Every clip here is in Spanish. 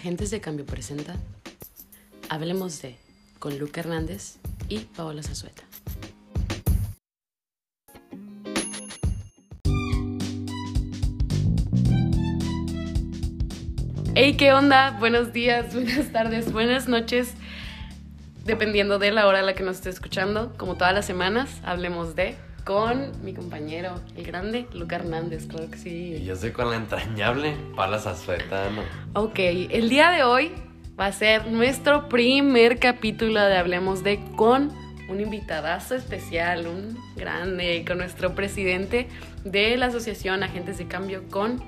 Agentes de Cambio presenta Hablemos de con Luca Hernández y Paola Zazueta. Hey, ¿qué onda? Buenos días, buenas tardes, buenas noches. Dependiendo de la hora a la que nos esté escuchando, como todas las semanas, hablemos de con mi compañero, el grande Luca Hernández, claro que sí. Y yo soy con la entrañable Paola Zazueta, ¿no? Ok, el día de hoy va a ser nuestro primer capítulo de Hablemos de con un invitadazo especial, un grande, con nuestro presidente de la Asociación Agentes de Cambio, con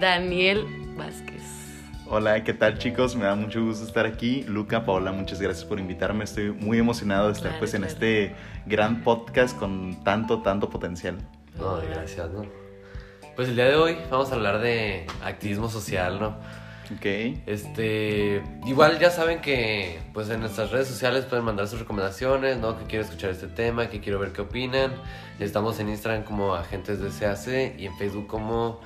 Daniel Vázquez. Hola, ¿qué tal chicos? Me da mucho gusto estar aquí. Luca, Paola, muchas gracias por invitarme. Estoy muy emocionado de estar Claro, pues en este gran podcast con tanto, tanto potencial. No, gracias, ¿no? Pues el día de hoy vamos a hablar de activismo social, ¿no? Ok. Este, igual ya saben que pues en nuestras redes sociales pueden mandar sus recomendaciones, ¿no? Que quiero escuchar este tema, que quiero ver qué opinan. Estamos en Instagram como Agentes de CAC y en Facebook como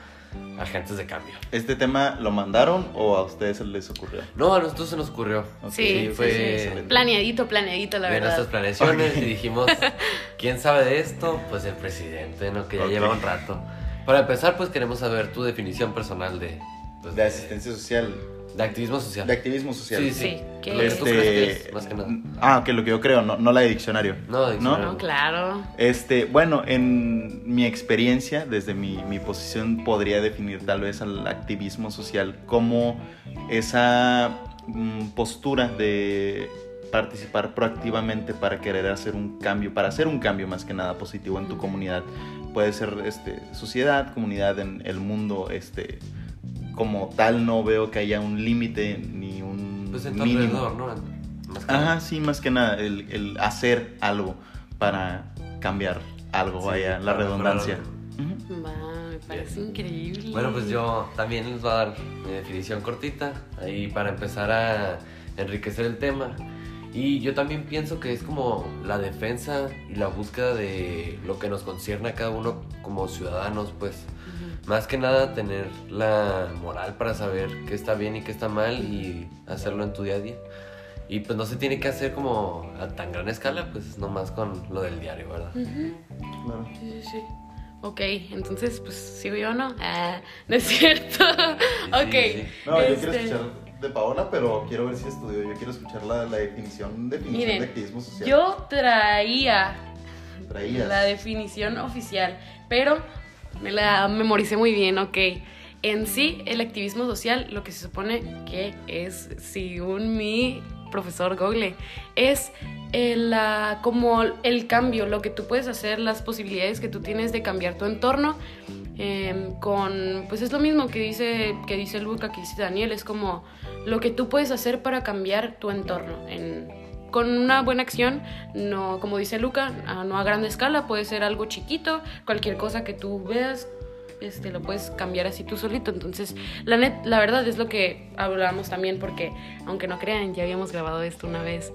Agentes de Cambio. ¿Este tema lo mandaron o a ustedes se les ocurrió? No, a nosotros se nos ocurrió. Sí, sí, fue sí. Planeadito, planeadito, la de nuestras verdad. planeaciones y dijimos, ¿quién sabe de esto? Pues el presidente, ¿no? Que ya lleva un rato. Para empezar, pues queremos saber tu definición personal de... pues, De asistencia social, De activismo social. de activismo social. Sí, Sí, sí. que- Lo que tú crees que Este, es, más que nada. Ah, ok, lo que yo creo, no, no la de diccionario. No, de diccionario. No, claro. Este, bueno, en mi experiencia, desde mi, mi posición, podría definir tal vez al activismo social como esa mm, postura de participar proactivamente para querer hacer un cambio, para hacer un cambio más que nada positivo en tu comunidad. Puede ser este, sociedad, comunidad, en el mundo, este, como tal no veo que haya un límite ni un Pues en tu mínimo. alrededor, ¿no? Más que nada. Ajá, sí, más que nada, el, el hacer algo para cambiar algo, Sí, vaya, la redundancia. Va, me parece increíble. Bueno, pues yo también les voy a dar mi definición cortita, ahí para empezar a enriquecer el tema. Y yo también pienso que es como la defensa y la búsqueda de lo que nos concierne a cada uno como ciudadanos, pues Más que nada tener la moral para saber qué está bien y qué está mal y hacerlo en tu día a día. Y pues no se tiene que hacer como a tan gran escala, pues nomás con lo del diario, ¿verdad? Ujú. Claro. Sí, sí, sí. Ok, entonces, pues, ¿sigo yo o no? Ah, no es cierto. sí, ok. sí. No, yo este, quiero escuchar de Paola, pero quiero ver si estudió. Yo quiero escuchar la, la definición, definición Miren, de activismo social. Yo traía Traías. la definición oficial, pero me la memoricé muy bien, ok. En sí, el activismo social, lo que se supone que es, según mi profesor Google, es el, la- como el cambio, lo que tú puedes hacer, las posibilidades que tú tienes de cambiar tu entorno. em, con, pues es lo mismo que dice, que dice Luca, que dice Daniel, es como lo que tú puedes hacer para cambiar tu entorno. En, con una buena acción, no, como dice Luca, no a gran escala, puede ser algo chiquito, cualquier cosa que tú veas, este, lo puedes cambiar así tú solito. Entonces, la, net, la verdad es lo que hablábamos también, porque aunque no crean, ya habíamos grabado esto una vez.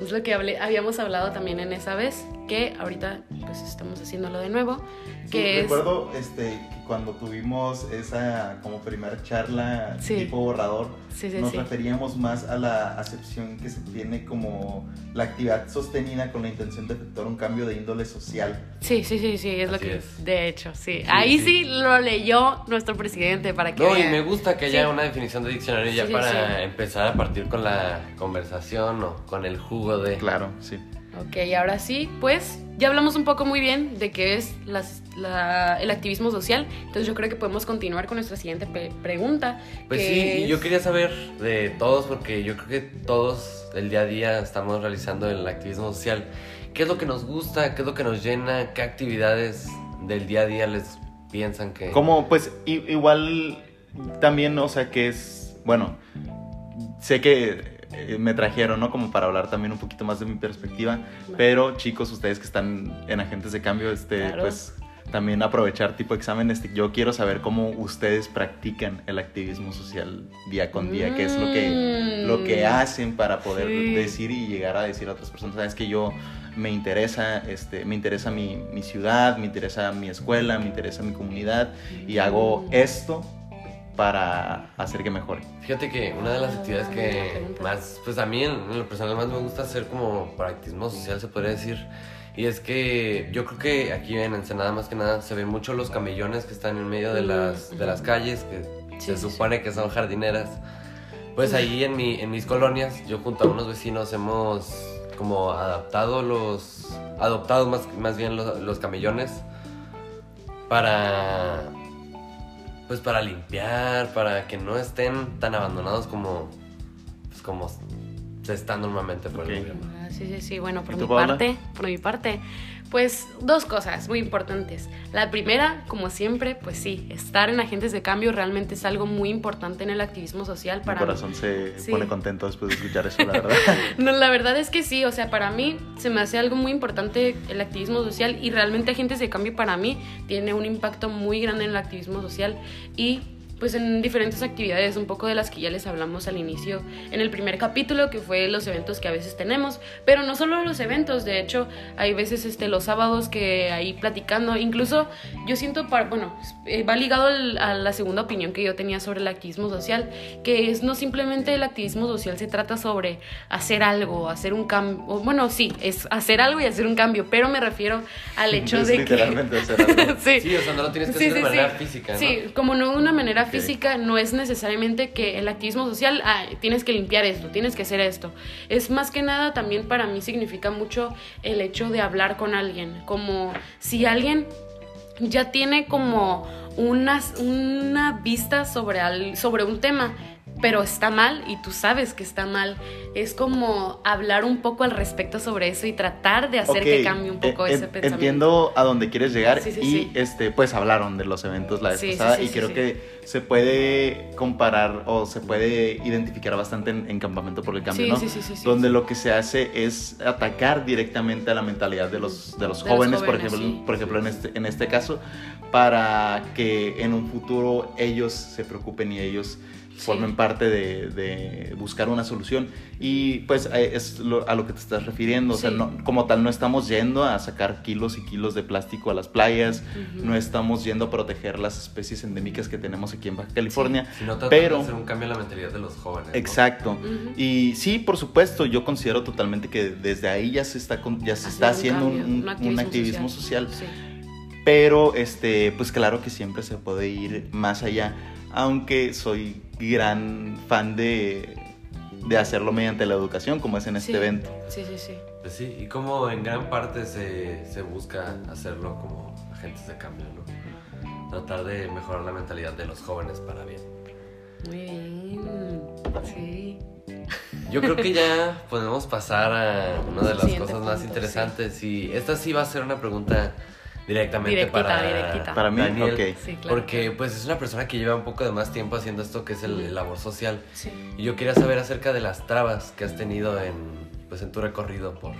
Es lo que hablé, habíamos hablado también en esa vez, que ahorita pues estamos haciéndolo de nuevo. Sí, que es- recuerdo este, cuando tuvimos esa como primera charla Sí. tipo borrador, Sí, sí, nos sí. referíamos más a la acepción que se tiene como la actividad sostenida con la intención de efectuar un cambio de índole social. Sí, sí, sí, sí, es lo Así que es. de hecho, sí. Ahí sí. sí. lo leyó nuestro presidente para que No, y me gusta que haya Sí. una definición de diccionario ya Sí, sí, para sí. empezar a partir con la conversación o con el jugo de... Claro, sí. Ok, ahora sí, pues ya hablamos un poco muy bien de qué es las- la- el activismo social. Entonces yo creo que podemos continuar con nuestra siguiente pe- pregunta. Pues sí, y yo quería saber de todos, porque yo creo que todos el día a día estamos realizando el activismo social. ¿Qué es lo que nos gusta? ¿Qué es lo que nos llena? ¿Qué actividades del día a día les piensan que... Como, pues, igual también, o sea, que es, bueno, sé que me trajeron, ¿no? Como para hablar también un poquito más de mi perspectiva, pero chicos, ustedes que están en agentes de cambio, este, Claro. pues, también aprovechar tipo examen, este, yo quiero saber cómo ustedes practican el activismo social día con día, qué es lo que, lo que Mm. hacen para poder Sí. decir y llegar a decir a otras personas, sabes que yo me interesa, este, me interesa mi, mi ciudad, me interesa mi escuela, me interesa mi comunidad y hago esto para hacer que mejore? Fíjate que una de las actividades que más, pues a mí en, en lo personal más me gusta hacer como para activismo social, se podría decir. Y es que yo creo que aquí en Ensenada más que nada se ven mucho los camellones que están en medio de las, de las calles, que Sí, se sí, supone que son jardineras. Pues ahí en, mi, en mis colonias, yo junto a unos vecinos hemos como adaptado los, adoptado más, más bien los, los camellones para, pues para limpiar, para que no estén tan abandonados como, pues como se están normalmente por el gobierno. Ah, Sí, sí, sí. Bueno, por ¿Y mi parte, por mi parte, pues dos cosas muy importantes. La primera, como siempre, pues sí, estar en agentes de cambio realmente es algo muy importante en el activismo social Mi para mí. corazón se Sí. pone contento después de escuchar eso, la verdad. No, la verdad es que sí, o sea, para mí se me hace algo muy importante el activismo social y realmente Agentes de Cambio para mí tiene un impacto muy grande en el activismo social y pues en diferentes actividades, un poco de las que ya les hablamos al inicio en el primer capítulo, que fue los eventos que a veces tenemos, pero no solo los eventos, de hecho, hay veces este, los sábados que ahí platicando, incluso yo siento, para, bueno, eh, va ligado al- a la segunda opinión que yo tenía sobre el activismo social, que es no simplemente el activismo social se trata sobre hacer algo, hacer un cambio, bueno, sí, es hacer algo y hacer un cambio, pero me refiero al hecho Es de literalmente hacer algo. que... sí. Sí, o sea, no lo tienes que Sí, hacer sí, de manera sí. física, ¿no? Sí, como no de una manera Física, no es necesariamente que el activismo social, ah, tienes que limpiar esto, tienes que hacer esto. Es más que nada también para mí significa mucho el hecho de hablar con alguien, como si alguien ya tiene como una, una vista sobre, al- sobre un tema, pero está mal y tú sabes que está mal. Es como hablar un poco al respecto sobre eso y tratar de hacer que cambie un poco eh, ese en- pensamiento. Entiendo a dónde quieres llegar Sí, sí, y sí. este pues hablaron de los eventos la vez pasada y creo que se puede comparar o se puede identificar bastante en, en Campamento por el Cambio, ¿no? sí, sí, sí, sí, Donde lo que se hace es atacar directamente a la mentalidad de los, de los De los jóvenes, por ejemplo, por ejemplo en, este, en este caso, para que en un futuro ellos se preocupen y ellos Sí. formen parte de, de buscar una solución. Y pues eh, es lo- a lo que te estás refiriendo. O sea, Sí. no, como tal, no estamos yendo a sacar kilos y kilos de plástico a las playas, no estamos yendo a proteger las especies endémicas que tenemos aquí en Baja California. Sino tratar Pero- de hacer un cambio en la mentalidad de los jóvenes. ¿no? Exacto. Y sí, por supuesto, yo considero totalmente que desde ahí ya se está, con- ya se está haciendo un, cambio, un- un activismo social. Sí. Pero, este, pues claro que siempre se puede ir más allá. Aunque soy gran fan de, de hacerlo mediante la educación, como es en este Sí. evento. Sí, sí, sí. Pues sí, y como en gran parte se, se busca hacerlo como agentes de cambio, ¿no? Tratar de mejorar la mentalidad de los jóvenes para bien. Muy bien. Sí. Yo creo que ya podemos pasar a una de las Siguiente cosas más punto, interesantes y esta sí va a ser una pregunta directamente Directita, para, directita. Para mí, Daniel, ok. Sí, claro. Porque pues es una persona que lleva un poco de más tiempo haciendo esto que es el, el labor social. Sí. Y yo quería saber acerca de las trabas que has tenido en, pues, en tu recorrido por...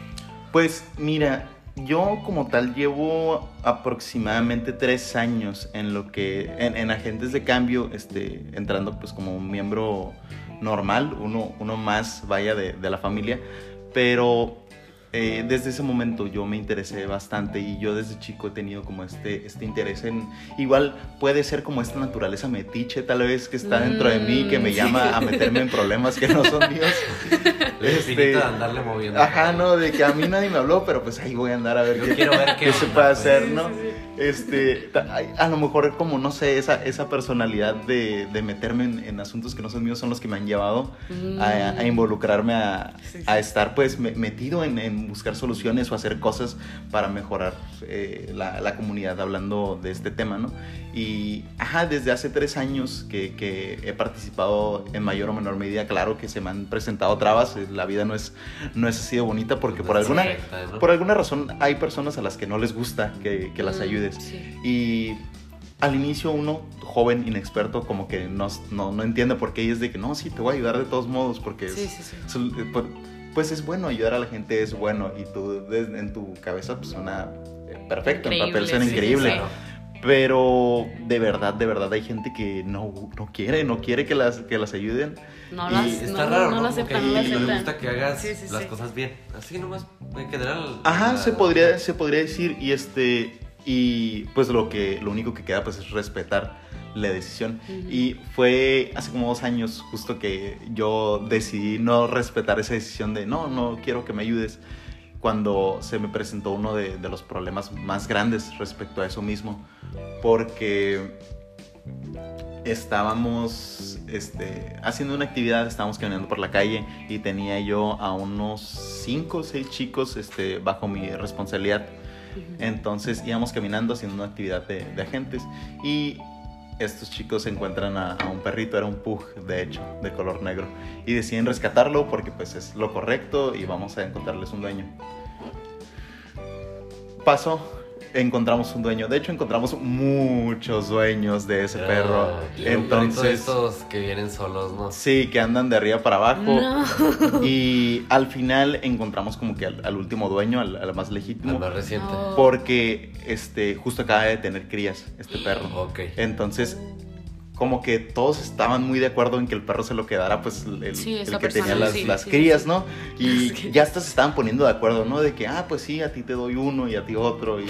Pues mira, yo como tal llevo aproximadamente tres años en lo que, en, en agentes de cambio, este, entrando pues como un miembro normal, uno, uno más vaya de, de la familia, pero eh, desde ese momento yo me interesé bastante y yo desde chico he tenido como este, este interés en, igual puede ser como esta naturaleza metiche tal vez que está dentro de mí que me Mm, llama a meterme en problemas que no son míos. Este, de andarle moviendo. Ajá, no, de que a mí nadie me habló, pero pues ahí voy a andar a ver Yo qué, quiero ver qué qué se puede pues. hacer, Sí, ¿no? Este, a lo mejor como, no sé, esa, esa personalidad de, de meterme en, en asuntos que no son míos son los que me han llevado a, a involucrarme, a, Sí, sí. a estar pues me- metido en, en buscar soluciones o hacer cosas para mejorar eh, la, la comunidad hablando de este tema, ¿no? Y, ajá, desde hace tres años que, que he participado en mayor o menor medida, claro que se me han presentado trabas, eh, la vida no es, no es así de bonita porque por alguna, por alguna razón hay personas a las que no les gusta que, que las Mm, Sí. Y al inicio uno, joven, inexperto, como que no, no, no entiende por qué y es de que no, sí, te voy a ayudar de todos modos porque Sí, es- sí, sí. es- eh, pues es bueno, ayudar a la gente es bueno y tú en tu cabeza pues suena eh, perfecto, en papel Increíble, suena increíble. sí. Pero de verdad, de verdad hay gente que no, no quiere, no quiere que las, que las ayuden. No Y las, Está no, raro, no, ¿no? aceptan, que no le gusta que hagas Sí, sí, las sí. cosas bien. Así nomás, en general. Ajá, la- se podría, se podría decir y este y pues lo que lo único que queda pues es respetar la decisión. Y fue hace como dos años justo que yo decidí no respetar esa decisión de no, no quiero que me ayudes. Cuando se me presentó uno de, de los problemas más grandes respecto a eso mismo. Porque estábamos este, haciendo una actividad, estábamos caminando por la calle y tenía yo a unos cinco o seis chicos este, bajo mi responsabilidad. Entonces íbamos caminando haciendo una actividad de, agentes y estos chicos encuentran a, a un perrito, era un pug de hecho, de color negro, y deciden rescatarlo porque pues es lo correcto y vamos a encontrarles un dueño. Pasó, encontramos un dueño, de hecho encontramos muchos dueños de ese perro, Ah, entonces... estos que vienen solos, ¿no? Sí, que andan de arriba para abajo. No. Y al final encontramos como que al, al último dueño, al, al más legítimo. más reciente. Porque este, justo acaba de tener crías, este perro. Ok. Entonces, como que todos estaban muy de acuerdo en que el perro se lo quedara, pues el, Sí, que persona, tenía las, sí, las sí, crías, sí. ¿no? Y ya hasta se estaban poniendo de acuerdo, ¿no? De que, ah, pues sí, a ti te doy uno y a ti otro. Y,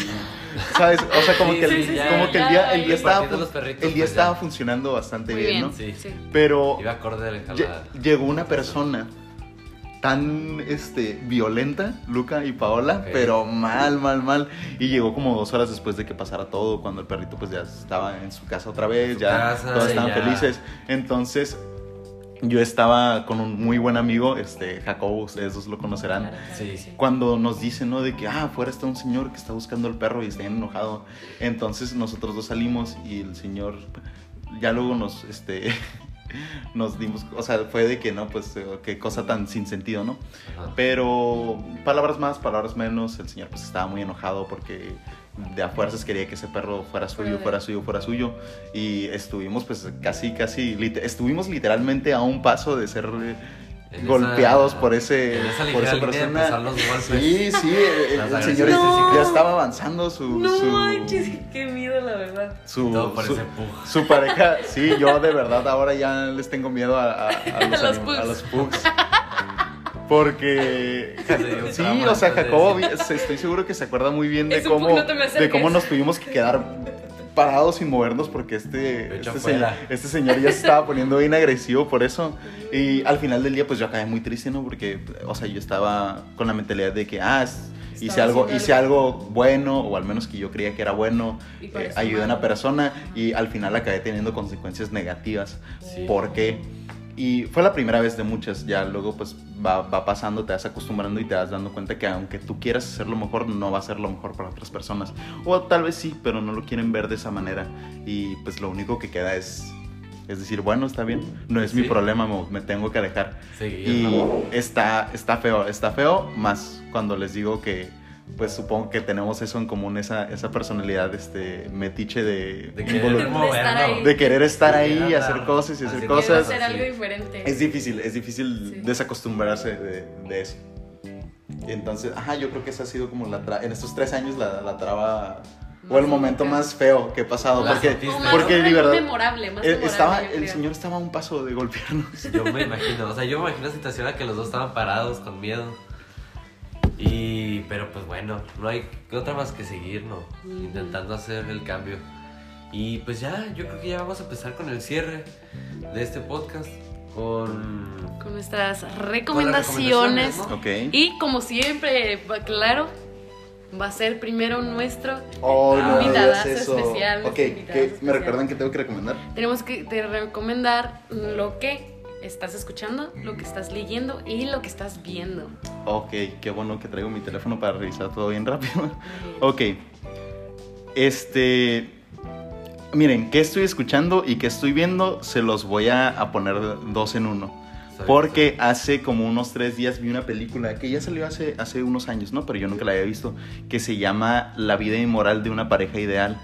¿sabes? O sea, como Sí, que, el, sí, sí, ya, como que el día, el día estaba, perritos, el día pues, estaba funcionando bastante bien, bien, ¿no? Sí. sí. Pero Iba acorde a la. Llegó una persona tan este, violenta, Luca y Paola, pero mal, mal, mal. Y llegó como dos horas después de que pasara todo, cuando el perrito pues ya estaba en su casa otra vez, ya casa, todos estaban ya. felices. Entonces yo estaba con un muy buen amigo, este, Jacobo, ustedes dos lo conocerán. Sí. sí. Cuando nos dicen, ¿no? De que, ah, afuera está un señor que está buscando al perro y está bien enojado. Entonces nosotros dos salimos y el señor, ya luego nos, este, nos dimos, o sea, fue de que, no, pues, eh, qué cosa tan sin sentido, ¿no? Ajá. Pero palabras más, palabras menos, el señor pues estaba muy enojado porque de a fuerzas quería que ese perro fuera suyo, Fuera. fuera suyo, fuera suyo. Y estuvimos pues casi, casi, lit- estuvimos literalmente a un paso de ser eh, En golpeados esa- por ese en esa por esa persona. empezar los golpes. Sí, sí, el, el señor ya estaba avanzando su No su, manches, qué miedo, la verdad. su, Todo por su- su pareja. Sí, yo de verdad ahora ya les tengo miedo a, a- a los, A los anim- pugs. a los pugs. Porque sí, o sea, Jacobo estoy seguro que se acuerda muy bien de cómo no de cómo nos tuvimos que quedar parados sin movernos porque este este, señor, este señor ya se estaba poniendo bien agresivo por eso y al final del día pues yo acabé muy triste, ¿no? Porque o sea, yo estaba con la mentalidad de que ah, es- hice algo hice algo bueno o al menos que yo creía que era bueno, eh, ayudé a una persona y al final acabé teniendo consecuencias negativas. Sí. ¿Por qué? Y fue la primera vez de muchas, ya luego pues va, va pasando, te vas acostumbrando y te vas dando cuenta que aunque tú quieras hacer lo mejor, no va a ser lo mejor para otras personas. O tal vez sí, pero no lo quieren ver de esa manera. Y pues lo único que queda es, es decir, bueno, está bien, no es mi Sí. problema, me, me tengo que alejar. Seguir, Y está, está feo, está feo, más cuando les digo que pues supongo que tenemos eso en común, esa, esa personalidad este, metiche de, De querer De de querer estar Sí, ahí, hacer cosas y hacer Quiero cosas. hacer algo diferente. Es difícil, es difícil Sí. desacostumbrarse de, de eso. Entonces, ajá, yo creo que esa ha sido como la tra- en estos tres años la, la traba o el momento más feo que he pasado. Porque, porque de más verdad, memorable, más eh, memorable, estaba, el señor estaba a un paso de golpearnos. Yo me imagino, o sea, yo me imagino la situación en la que los dos estaban parados con miedo. Y, pero pues bueno, no hay otra más que seguir, ¿no? Intentando hacer el cambio. Y pues ya, yo creo que ya vamos a empezar con el cierre de este podcast. Con. Con nuestras con recomendaciones. ¿no? Ok. Y como siempre, va- claro, va a ser primero nuestro. Oh, no eso. especial, Ok, invitadazo ¿qué- ¿me recuerdan que tengo que recomendar? Tenemos que te recomendar lo que estás escuchando, lo que estás leyendo y lo que estás viendo. Ok, qué bueno que traigo mi teléfono para revisar todo bien rápido. Ok. Este. Miren, qué estoy escuchando y qué estoy viendo, se los voy a, a poner dos en uno. Porque hace como unos tres días vi una película que ya salió hace, hace unos años, ¿no? Pero yo nunca la había visto, que se llama La vida inmoral de una pareja ideal.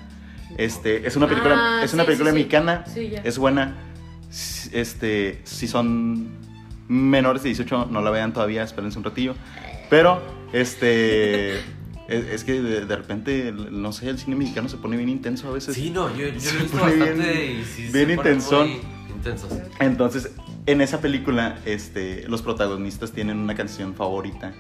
Este, es una película, Ah, es una sí, película sí, sí. mexicana, Sí, ya. es buena. Este, si son menores de 18, no la vean todavía, espérense un ratillo. Pero, este, es, es que de, de repente, no sé, el cine mexicano se pone bien intenso a veces. Sí, no, yo, yo Se lo he visto bastante bien- y sí bien intensón. intensos. Entonces, en esa película, este, los protagonistas tienen una canción favorita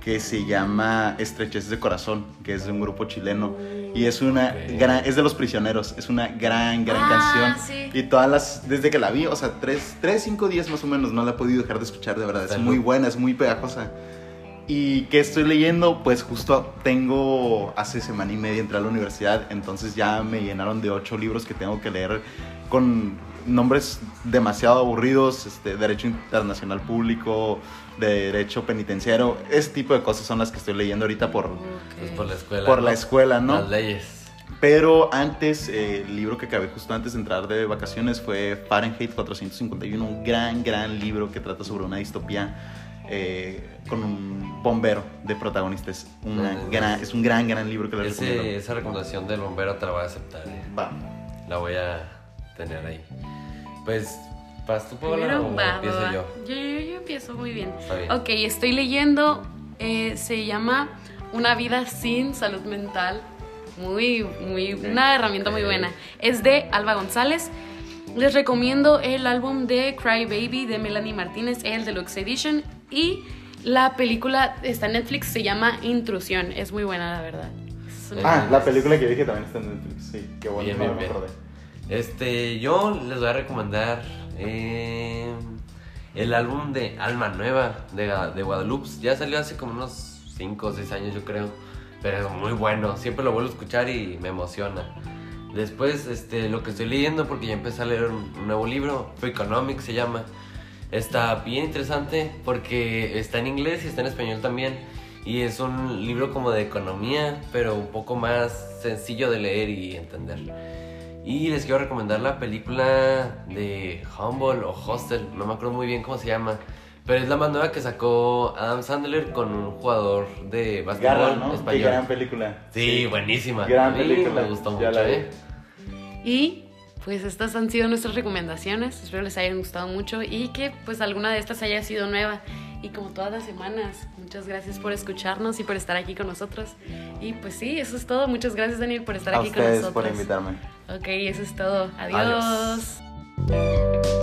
que se llama Estrechez de Corazón, que es de un grupo chileno. Y es una gran, es de los prisioneros, es una gran, gran Ah, canción. sí. Y todas las, desde que la vi, o sea, tres, tres, cinco días más o menos, no la he podido dejar de escuchar, de verdad. Es Salud. muy buena, es muy pegajosa. Y que estoy leyendo, pues justo tengo, hace semana y media entré a la universidad, entonces ya me llenaron de ocho libros que tengo que leer con nombres demasiado aburridos, este, derecho internacional público, de derecho penitenciario, ese tipo de cosas son las que estoy leyendo ahorita por, Pues por la escuela. por ¿no? la escuela, ¿no? Las leyes. Pero antes, eh, el libro que acabé justo antes de entrar de vacaciones fue Fahrenheit 451, un gran, gran libro que trata sobre una distopía eh, con un bombero de protagonista. Es, una gran- es un gran, gran libro que le recomiendo. esa recomendación del bombero te la voy a aceptar. eh. Va. La voy a tener ahí. Pues, ¿vas tú, Paola, o va, empiezo va. yo? Yo, yo- yo empiezo muy bien. Está bien. Ok, estoy leyendo, eh, se llama Una vida sin salud mental. Muy, muy, Ok. una herramienta muy Ok. buena. Es de Alba González. Les recomiendo el álbum de Cry Baby de Melanie Martínez, el Deluxe Edition. Y la película está en Netflix, se llama Intrusión. Es muy buena, la verdad. Ah, la película que dije también está en Netflix. Sí, qué bueno. Bien, bien, me bien. Este, yo les voy a recomendar eh, el álbum de Alma Nueva de, de Guadalupe. Ya salió hace como unos 5 o 6 años, yo creo. Pero es muy bueno. Siempre lo vuelvo a escuchar y me emociona. Después, este, lo que estoy leyendo, porque ya empecé a leer un, un nuevo libro, Freakonomics se llama. Está bien interesante porque está en inglés y está en español también. Y es un libro como de economía, pero un poco más sencillo de leer y entender. Y les quiero recomendar la película de Humble o Hostel, no me acuerdo muy bien cómo se llama. Pero es la más nueva que sacó Adam Sandler con un jugador de básquetbol Garra, ¿no? Qué español. gran película. Sí, buenísima. Gran A mí película. Me gustó Ya mucho, la. ¿eh? Y pues estas han sido nuestras recomendaciones. Espero les hayan gustado mucho y que pues alguna de estas haya sido nueva. Y como todas las semanas, muchas gracias por escucharnos y por estar aquí con nosotros. Y pues sí, eso es todo. Muchas gracias Daniel por estar A aquí con nosotros. por invitarme. Ok, eso es todo. Adiós. Adiós.